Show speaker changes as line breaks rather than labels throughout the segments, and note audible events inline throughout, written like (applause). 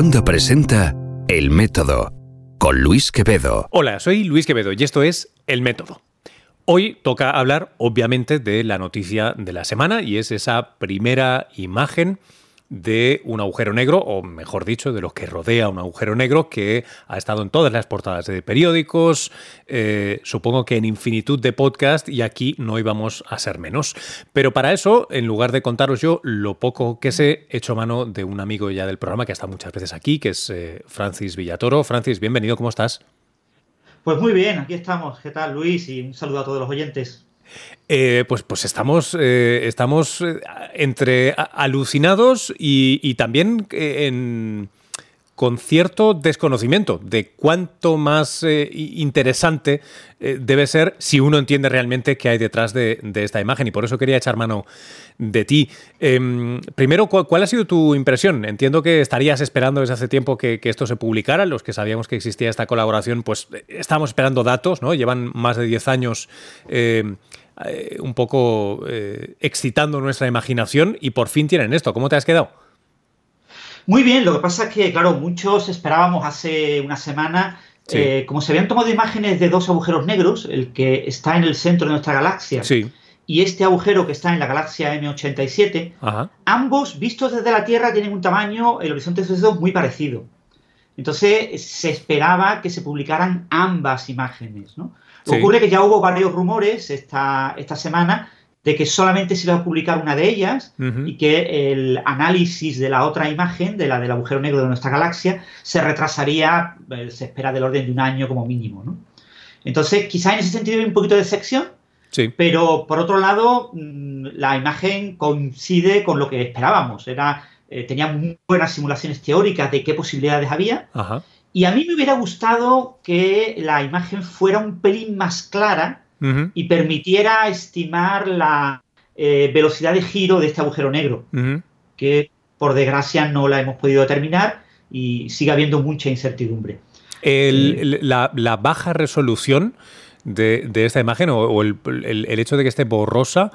Onda presenta El Método con Luis Quevedo.
Hola, soy Luis Quevedo y esto es El Método. Hoy toca hablar, obviamente, de la noticia de la semana y es esa primera imagen de un agujero negro, o mejor dicho, de lo que rodea un agujero negro que ha estado en todas las portadas de periódicos, eh, supongo que en infinitud de podcast y aquí no íbamos a ser menos. Pero para eso, en lugar de contaros yo lo poco que sé, he hecho mano de un amigo ya del programa que ha estado muchas veces aquí, que es eh, Francis Villatoro. Francis, bienvenido, ¿cómo estás?
Pues muy bien, aquí estamos. ¿Qué tal, Luis? Y un saludo a todos los oyentes.
Eh, pues, pues estamos, eh, estamos eh, entre alucinados y, también en, con cierto desconocimiento de cuánto más interesante debe ser si uno entiende realmente qué hay detrás de, esta imagen. Y por eso quería echar mano de ti. Em, primero, ¿cuál, ha sido tu impresión? Entiendo que estarías esperando desde hace tiempo que, que, esto se publicara. Los que sabíamos que existía esta colaboración, pues estábamos esperando datos, ¿no? Llevan más de 10 años eh, un poco eh, excitando nuestra imaginación y por fin tienen esto. ¿Cómo te has quedado?
Muy bien, lo que pasa es que, claro, muchos esperábamos hace una semana, eh, como se habían tomado imágenes de dos agujeros negros, el que está en el centro de nuestra galaxia y este agujero que está en la galaxia M87, ambos vistos desde la Tierra tienen un tamaño, el horizonte de sucesos muy parecido. Entonces se esperaba que se publicaran ambas imágenes, ¿no? Ocurre que ya hubo varios rumores esta, esta semana de que solamente se iba a publicar una de ellas y que el análisis de la otra imagen, de la del agujero negro de nuestra galaxia, se retrasaría, eh, se espera del orden de un año como mínimo. ¿no? Entonces, quizá en ese sentido hay un poquito de sección, sí. pero por otro lado, mm, la imagen coincide con lo que esperábamos. Era, eh, tenía muy buenas simulaciones teóricas de qué posibilidades había. Ajá. Y a mí me hubiera gustado que la imagen fuera un pelín más clara y permitiera estimar la eh, velocidad de giro de este agujero negro, que por desgracia no la hemos podido determinar y sigue habiendo mucha incertidumbre.
la, baja resolución de, esta imagen o, el, hecho de que esté borrosa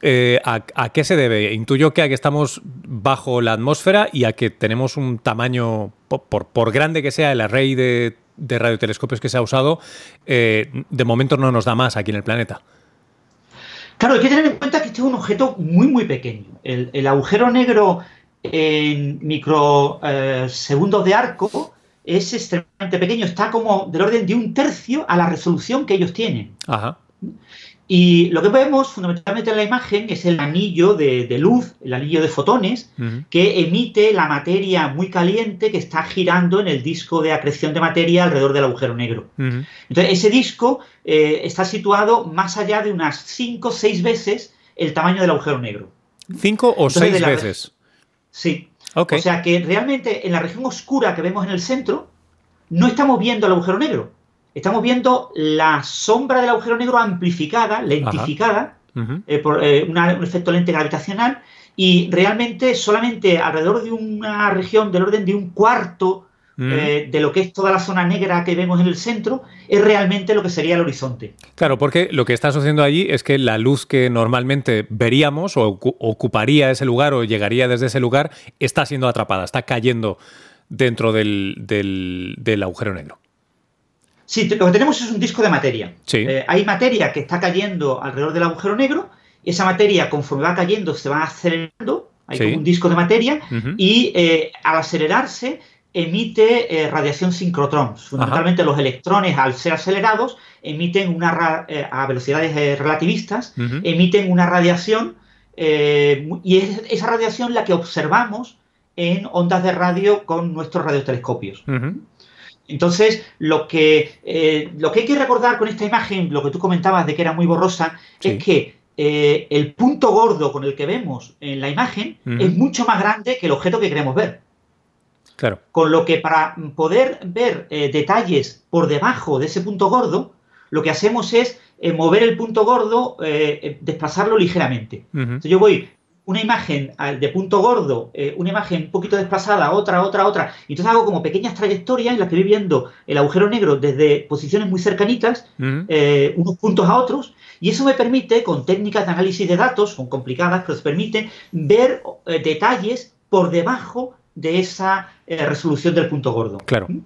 eh, ¿a, qué se debe? Intuyo que a que estamos bajo la atmósfera y a que tenemos un tamaño, por, grande que sea el array de, radiotelescopios que se ha usado, eh, de momento no nos da más aquí en el planeta.
Claro, hay que tener en cuenta que este es un objeto muy, muy pequeño. El, agujero negro en microsegundos de arco es extremadamente pequeño, está como del orden de un tercio a la resolución que ellos tienen. Ajá. Y lo que vemos fundamentalmente en la imagen es el anillo de, luz, el anillo de fotones, que emite la materia muy caliente que está girando en el disco de acreción de materia alrededor del agujero negro. Entonces, ese disco eh, está situado más allá de unas 5 o 6 veces el tamaño del agujero negro.
¿5 o 6 veces?
Sí. O sea que realmente en la región oscura que vemos en el centro, no estamos viendo el agujero negro estamos viendo la sombra del agujero negro amplificada, lentificada, eh, por eh, un efecto lente gravitacional, y realmente solamente alrededor de una región del orden de un cuarto eh, de lo que es toda la zona negra que vemos en el centro, es realmente lo que sería el horizonte.
Claro, porque lo que está sucediendo allí es que la luz que normalmente veríamos o ocuparía ese lugar o llegaría desde ese lugar está siendo atrapada, está cayendo dentro del agujero negro.
Sí, lo que tenemos es un disco de materia. Eh, hay materia que está cayendo alrededor del agujero negro, y esa materia, conforme va cayendo, se va acelerando, hay como un disco de materia, y eh, al acelerarse emite eh, radiación sincrotrón. Fundamentalmente los electrones, al ser acelerados, emiten una a velocidades relativistas, emiten una radiación, y es esa radiación la que observamos en ondas de radio con nuestros radiotelescopios. Entonces, lo que, eh, lo que hay que recordar con esta imagen, lo que tú comentabas de que era muy borrosa, es que eh, el punto gordo con el que vemos en la imagen es mucho más grande que el objeto que queremos ver. Claro. Con lo que para poder ver eh, detalles por debajo de ese punto gordo, lo que hacemos es mover el punto gordo, desplazarlo ligeramente. Entonces yo voy una imagen de punto gordo, eh, una imagen un poquito desplazada, otra, otra, otra. Y entonces hago como pequeñas trayectorias en las que voy viendo el agujero negro desde posiciones muy cercanitas, eh, unos puntos a otros. Y eso me permite, con técnicas de análisis de datos, son complicadas, pero se permite ver eh, detalles por debajo de esa resolución del punto gordo.
Claro. ¿Mm?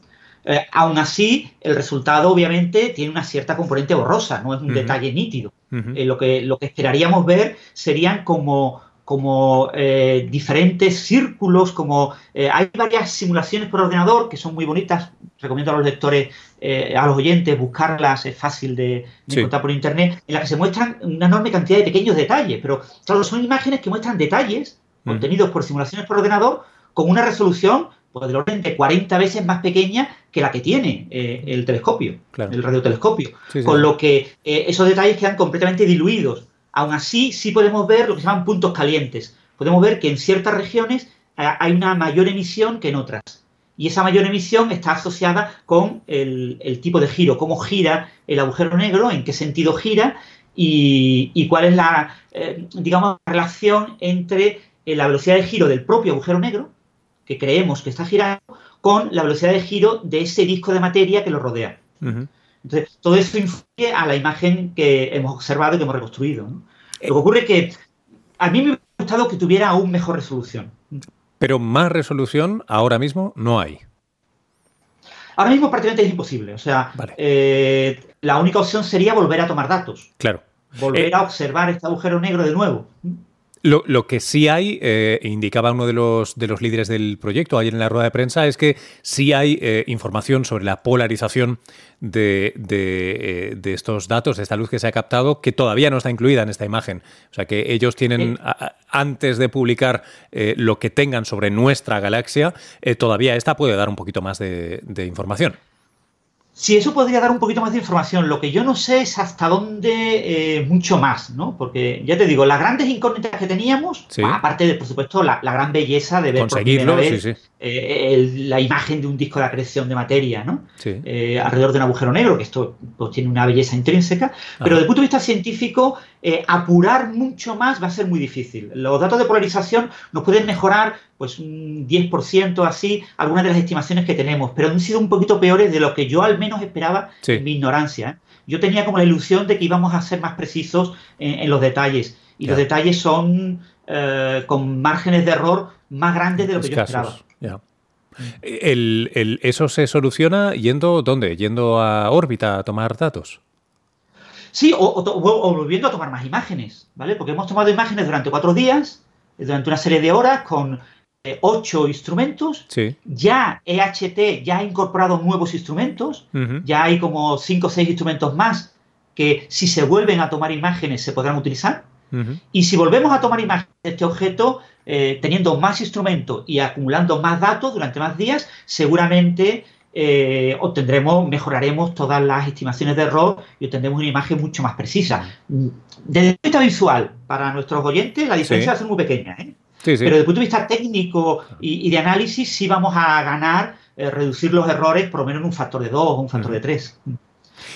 aún así, el resultado obviamente tiene una cierta componente borrosa, no es un detalle nítido. lo, que, lo que esperaríamos ver serían como como eh, diferentes círculos, como eh, hay varias simulaciones por ordenador que son muy bonitas, recomiendo a los lectores, eh, a los oyentes buscarlas, es fácil de, encontrar por internet, en las que se muestran una enorme cantidad de pequeños detalles, pero claro, son imágenes que muestran detalles obtenidos por simulaciones por ordenador con una resolución pues, del orden de 40 veces más pequeña que la que tiene el telescopio, el radiotelescopio, con lo que esos detalles quedan completamente diluidos Aún así, sí podemos ver lo que se llaman puntos calientes. Podemos ver que en ciertas regiones eh, hay una mayor emisión que en otras. Y esa mayor emisión está asociada con el, tipo de giro, cómo gira el agujero negro, en qué sentido gira y, cuál es la, eh, digamos, relación entre eh, la velocidad de giro del propio agujero negro, que creemos que está girando, con la velocidad de giro de ese disco de materia que lo rodea. Entonces, todo eso influye a la imagen que hemos observado y que hemos reconstruido. Lo que ocurre es que a mí me hubiera gustado que tuviera aún mejor resolución.
Pero más resolución ahora mismo no hay.
Ahora mismo prácticamente es imposible. O sea, eh, la única opción sería volver a tomar datos.
Claro.
Volver eh, a observar este agujero negro de nuevo.
Lo, que sí hay, eh, indicaba uno de los, de los líderes del proyecto ayer en la rueda de prensa, es que sí hay eh, información sobre la polarización de, de, de, estos datos, de esta luz que se ha captado, que todavía no está incluida en esta imagen. O sea que ellos tienen, antes de publicar eh, lo que tengan sobre nuestra galaxia, todavía esta puede dar un poquito más de información.
Sí, eso podría dar un poquito más de información. Lo que yo no sé es hasta dónde eh, mucho más, ¿no? Porque ya te digo, las grandes incógnitas que teníamos, aparte de, por supuesto, la, gran belleza de ver por primera vez eh, la imagen de un disco de acreción de materia, ¿no? Eh, alrededor de un agujero negro, que esto pues, tiene una belleza intrínseca. Pero desde el punto de vista científico, apurar mucho más va a ser muy difícil. Los datos de polarización nos pueden mejorar pues un 10% así, algunas de las estimaciones que tenemos, pero han sido un poquito peores de lo que yo al menos esperaba en mi ignorancia. ¿eh? Yo tenía como la ilusión de que íbamos a ser más precisos en, los detalles, y los detalles son eh, con márgenes de error más grandes de lo que yo esperaba.
¿Eso se soluciona yendo dónde? ¿Yendo a órbita a tomar datos?
Sí, o, o, volviendo a tomar más imágenes, ¿vale? Porque hemos tomado imágenes durante cuatro días, durante una serie de horas, con ocho instrumentos. Ya EHT ya ha incorporado nuevos instrumentos. Ya hay como cinco o seis instrumentos más que si se vuelven a tomar imágenes se podrán utilizar. Y si volvemos a tomar imágenes de este objeto, eh, teniendo más instrumentos y acumulando más datos durante más días, seguramente eh, obtendremos, mejoraremos todas las estimaciones de error y obtendremos una imagen mucho más precisa. Desde el punto de vista visual, para nuestros oyentes, la diferencia va a ser muy pequeña. ¿eh? Pero desde el punto de vista técnico y, de análisis sí vamos a ganar, eh, reducir los errores por lo menos en un factor de 2 o un factor de 3.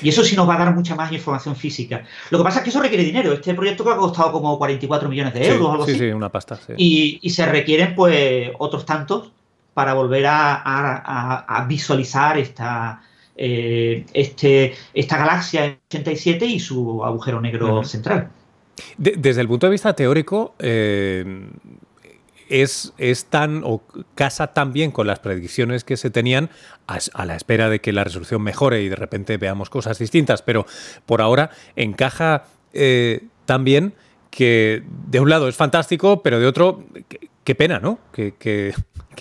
Y eso sí nos va a dar mucha más información física. Lo que pasa es que eso requiere dinero. Este proyecto que ha costado como 44 millones de euros o algo así.
Sí, una pasta.
Y, se requieren pues otros tantos para volver a, visualizar esta, eh, este, esta galaxia 87 y su agujero negro central.
desde el punto de vista teórico, eh, es, tan o casa tan bien con las predicciones que se tenían a, la espera de que la resolución mejore y de repente veamos cosas distintas, pero por ahora encaja eh, tan bien que de un lado es fantástico, pero de otro, qué pena, ¿no? Que,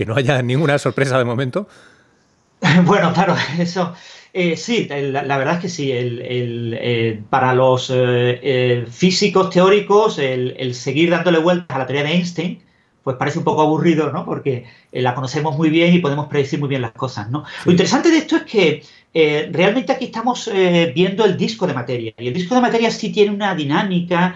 no haya ninguna sorpresa de momento. (laughs)
Bueno, claro, eso. Eh, sí, la, verdad es que sí. El, eh, para los físicos teóricos, el, seguir dándole vueltas a la teoría de Einstein pues parece un poco aburrido, ¿no? Porque eh, la conocemos muy bien y podemos predecir muy bien las cosas, ¿no? Lo interesante de esto es que eh, realmente aquí estamos eh, viendo el disco de materia. Y el disco de materia sí tiene una dinámica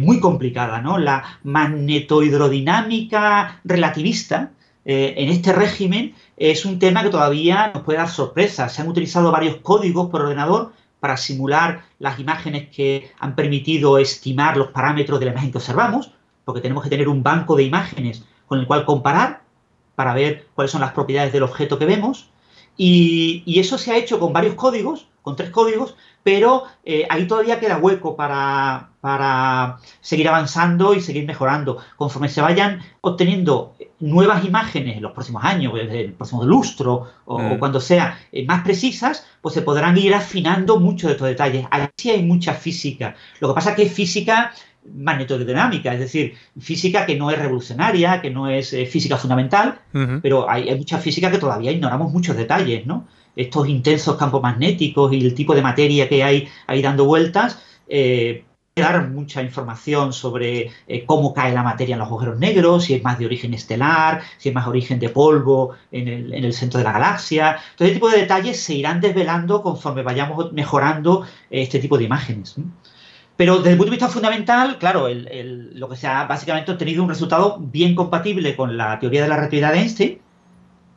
muy complicada, ¿no? La magnetohidrodinámica relativista en este régimen es un tema que todavía nos puede dar sorpresas. Se han utilizado varios códigos por ordenador para simular las imágenes que han permitido estimar los parámetros de la imagen que observamos porque tenemos que tener un banco de imágenes con el cual comparar para ver cuáles son las propiedades del objeto que vemos. Y, eso se ha hecho con varios códigos, con tres códigos, pero eh, ahí todavía queda hueco para, para seguir avanzando y seguir mejorando. Conforme se vayan obteniendo nuevas imágenes en los próximos años, el próximo lustro o, mm. cuando sea eh, más precisas, pues se podrán ir afinando mucho de estos detalles. Ahí sí hay mucha física. Lo que pasa es que es física magnetodinámica, es decir, física que no es revolucionaria, que no es eh, física fundamental, pero hay, mucha física que todavía ignoramos muchos detalles, ¿no? Estos intensos campos magnéticos y el tipo de materia que hay ahí dando vueltas, eh, dar mucha información sobre eh, cómo cae la materia en los agujeros negros, si es más de origen estelar, si es más origen de polvo en el, centro de la galaxia. Todo ese tipo de detalles se irán desvelando conforme vayamos mejorando este tipo de imágenes. Pero desde el punto de vista fundamental, claro, lo que se ha básicamente obtenido un resultado bien compatible con la teoría de la relatividad de Einstein,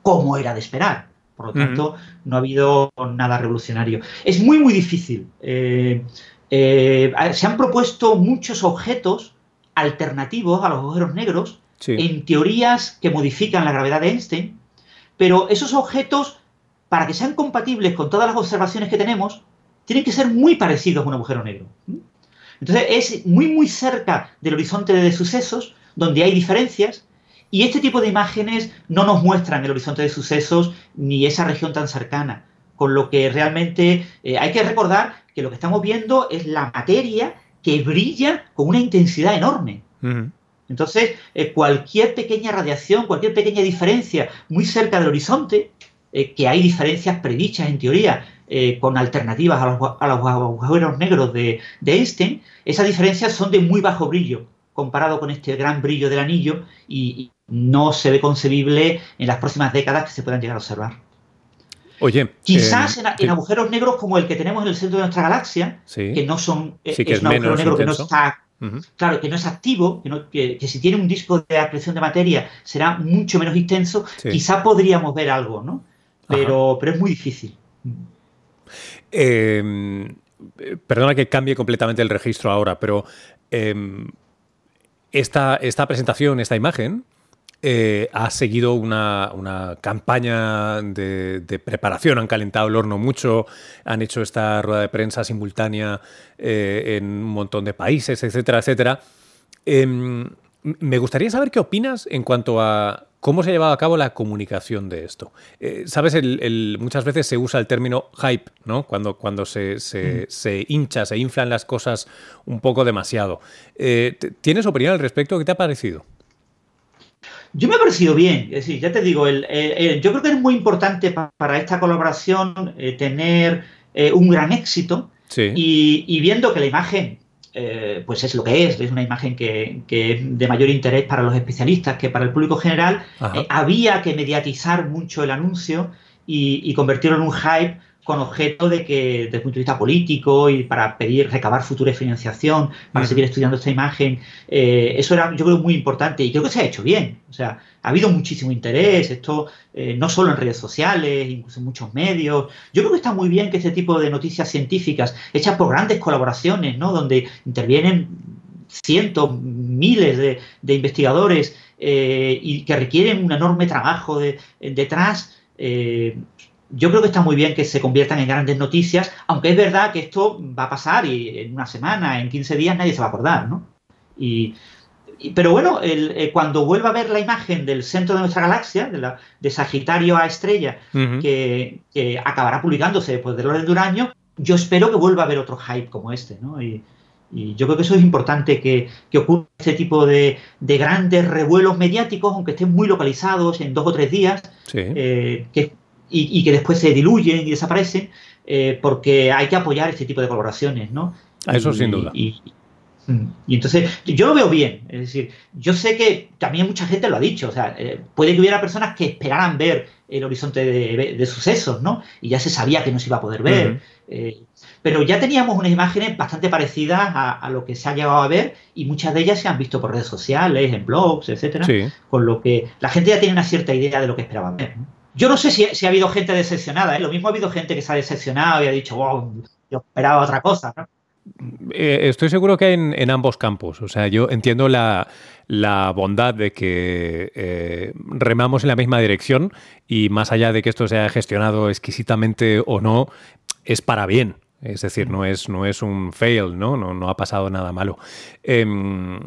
como era de esperar. Por lo tanto, no ha habido nada revolucionario. Es muy, muy difícil. Eh, eh, se han propuesto muchos objetos alternativos a los agujeros negros en teorías que modifican la gravedad de Einstein, pero esos objetos, para que sean compatibles con todas las observaciones que tenemos, tienen que ser muy parecidos a un agujero negro. Entonces es muy muy cerca del horizonte de sucesos, donde hay diferencias, y este tipo de imágenes no nos muestran el horizonte de sucesos ni esa región tan cercana. Con lo que realmente eh, hay que recordar que lo que estamos viendo es la materia que brilla con una intensidad enorme. Entonces, eh, cualquier pequeña radiación, cualquier pequeña diferencia muy cerca del horizonte, eh, que hay diferencias predichas en teoría eh, con alternativas a los, agujeros negros de, Einstein, esas diferencias son de muy bajo brillo comparado con este gran brillo del anillo y, no se ve concebible en las próximas décadas que se puedan llegar a observar.
Oye,
quizás eh, en, agujeros negros como el que tenemos en el centro de nuestra galaxia, que no son
eh, es, un agujero negro
que no está Claro, que no es activo, que, si tiene un disco de acreción de materia será mucho menos intenso, quizá podríamos ver algo, ¿no? Pero, pero es muy difícil.
Em, perdona que cambie completamente el registro ahora, pero em, esta, esta, presentación, esta imagen, eh, ha seguido una, campaña de, preparación, han calentado el horno mucho, han hecho esta rueda de prensa simultánea eh, en un montón de países, etcétera, etcétera. Em, me gustaría saber qué opinas en cuanto a ¿Cómo se ha llevado a cabo la comunicación de esto? Eh, Sabes, muchas veces se usa el término hype, ¿no? Cuando, cuando se, se, hincha, se inflan las cosas un poco demasiado. Eh, ¿Tienes opinión al respecto? ¿Qué te ha parecido?
Yo me ha parecido bien, es decir, ya te digo, yo creo que es muy importante para esta colaboración eh, tener un gran éxito y, viendo que la imagen eh, pues es lo que es, es una imagen que, es de mayor interés para los especialistas que para el público general. Eh, había que mediatizar mucho el anuncio y, y, convertirlo en un hype con objeto de que, desde el punto de vista político y para pedir, recabar futura financiación, para seguir estudiando esta imagen, eh, eso era, yo creo, muy importante y creo que se ha hecho bien. O sea, ha habido muchísimo interés, esto eh, no solo en redes sociales, incluso en muchos medios. Yo creo que está muy bien que este tipo de noticias científicas, hechas por grandes colaboraciones, ¿no? Donde intervienen cientos, miles de, investigadores eh, y que requieren un enorme trabajo de, detrás, yo creo que está muy bien que se conviertan en grandes noticias, aunque es verdad que esto va a pasar y en una semana, en 15 días nadie se va a acordar, ¿no? Y, pero bueno, eh, cuando vuelva a ver la imagen del centro de nuestra galaxia, de, la, de Sagitario a estrella, que, acabará publicándose después del orden de un año, yo espero que vuelva a haber otro hype como este, ¿no? Y, yo creo que eso es importante, que, que ocurra este tipo de, grandes revuelos mediáticos, aunque estén muy localizados en dos o tres días, eh, que y, que después se diluyen y desaparecen, eh, porque hay que apoyar este tipo de colaboraciones, ¿no?
Eso sin duda.
Y, entonces, yo lo veo bien. Es decir, yo sé que también mucha gente lo ha dicho. O sea, eh, puede que hubiera personas que esperaran ver el horizonte de, sucesos, ¿no? Y ya se sabía que no se iba a poder ver. Eh, pero ya teníamos unas imágenes bastante parecidas a, lo que se ha llegado a ver y muchas de ellas se han visto por redes sociales, en blogs, etcétera. Con lo que la gente ya tiene una cierta idea de lo que esperaba ver. ¿no? Yo no sé si, ha habido gente decepcionada, ¿eh? lo mismo ha habido gente que se ha decepcionado y ha dicho, wow, yo esperaba otra cosa.
eh, estoy seguro que hay en, ambos campos. O sea, yo entiendo la, bondad de que eh, remamos en la misma dirección y más allá de que esto sea gestionado exquisitamente o no, es para bien. Es decir, no es, no es un fail, ¿no? No, no ha pasado nada malo. Em,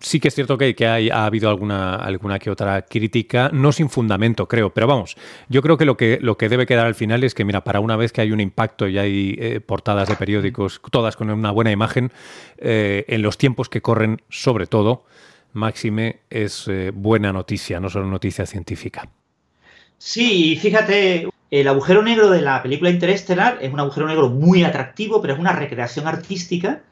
sí que es cierto que, que hay, ha habido alguna, alguna que otra crítica, no sin fundamento, creo, pero vamos, yo creo que lo, que lo que debe quedar al final es que, mira, para una vez que hay un impacto y hay eh, portadas de periódicos, todas con una buena imagen, eh, en los tiempos que corren, sobre todo, Máxime es eh, buena noticia, no solo noticia científica.
Sí, fíjate, el agujero negro de la película Interestelar es un agujero negro muy atractivo, pero es una recreación artística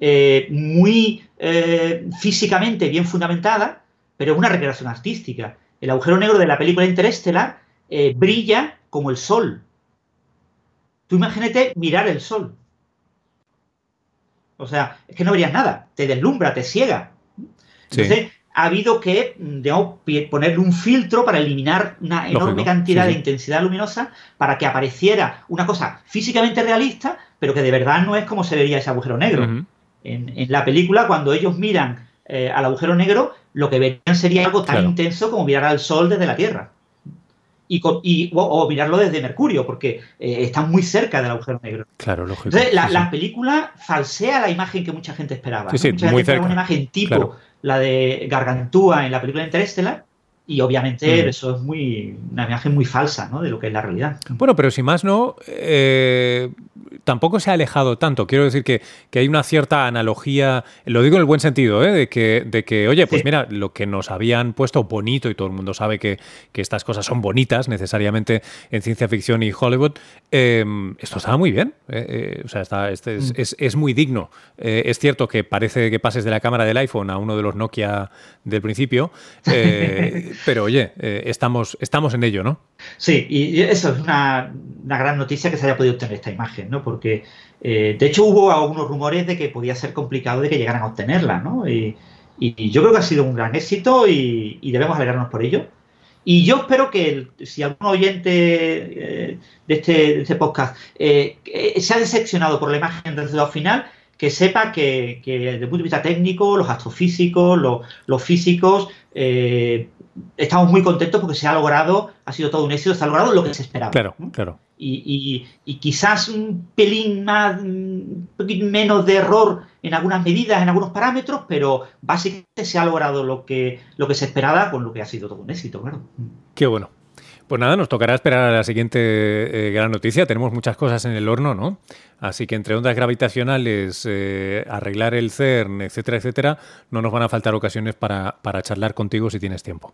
eh, muy eh, físicamente bien fundamentada, pero es una recreación artística. El agujero negro de la película Interestelar eh, brilla como el sol. Tú imagínate mirar el sol. O sea, es que no verías nada, te deslumbra, te ciega. Entonces, ha habido que, digamos, ponerle un filtro para eliminar una enorme cantidad de intensidad luminosa para que apareciera una cosa físicamente realista, pero que de verdad no es como se vería ese agujero negro. En, la película, cuando ellos miran eh, al agujero negro, lo que verían sería algo tan intenso como mirar al Sol desde la Tierra. Y, o, mirarlo desde Mercurio, porque eh, están muy cerca del agujero negro.
Claro, lógico.
Entonces, la, película falsea la imagen que mucha gente esperaba.
Sí, sí, muy cerca.
una imagen tipo la de Gargantúa en la película Interestelar, y obviamente mm. eso es muy una imagen muy falsa ¿no? de lo que es la realidad.
Bueno, pero si más no, eh, tampoco se ha alejado tanto. Quiero decir que, hay una cierta analogía, lo digo en el buen sentido, ¿eh? de, que, de que, oye, pues mira, lo que nos habían puesto bonito y todo el mundo sabe que, estas cosas son bonitas necesariamente en ciencia ficción y Hollywood, em, esto estaba muy bien. ¿eh? Eh, o sea, está, este mm. es, muy digno. es cierto que parece que pases de la cámara del iPhone a uno de los Nokia del principio, (laughs) pero oye, estamos, estamos en ello, ¿no?
Sí, y eso es una, una gran noticia que se haya podido obtener esta imagen, ¿no? porque eh, de hecho hubo algunos rumores de que podía ser complicado de que llegaran a obtenerla, ¿no? Y, yo creo que ha sido un gran éxito y, debemos alegrarnos por ello. Y yo espero que si algún oyente eh, este, de, este, podcast eh, se ha decepcionado por la imagen del resultado final, que sepa que, desde el punto de vista técnico, los astrofísicos, los, físicos, estamos muy contentos porque se ha logrado, ha sido todo un éxito, se ha logrado lo que se esperaba.
Claro, claro
y, quizás un pelín más, un menos de error en algunas medidas, en algunos parámetros, pero básicamente se ha logrado lo que, lo que se esperaba con lo que ha sido todo un éxito, claro.
Qué bueno. Pues nada, nos tocará esperar a la siguiente eh, gran noticia. Tenemos muchas cosas en el horno, ¿no? Así que entre ondas gravitacionales, eh, arreglar el CERN, etcétera, etcétera, no nos van a faltar ocasiones para, para charlar contigo si tienes tiempo.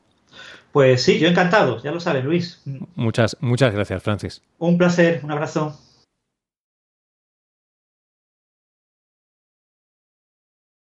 Pues sí, yo encantado, ya lo sabes, Luis.
Muchas, muchas gracias, Francis.
Un placer, un abrazo.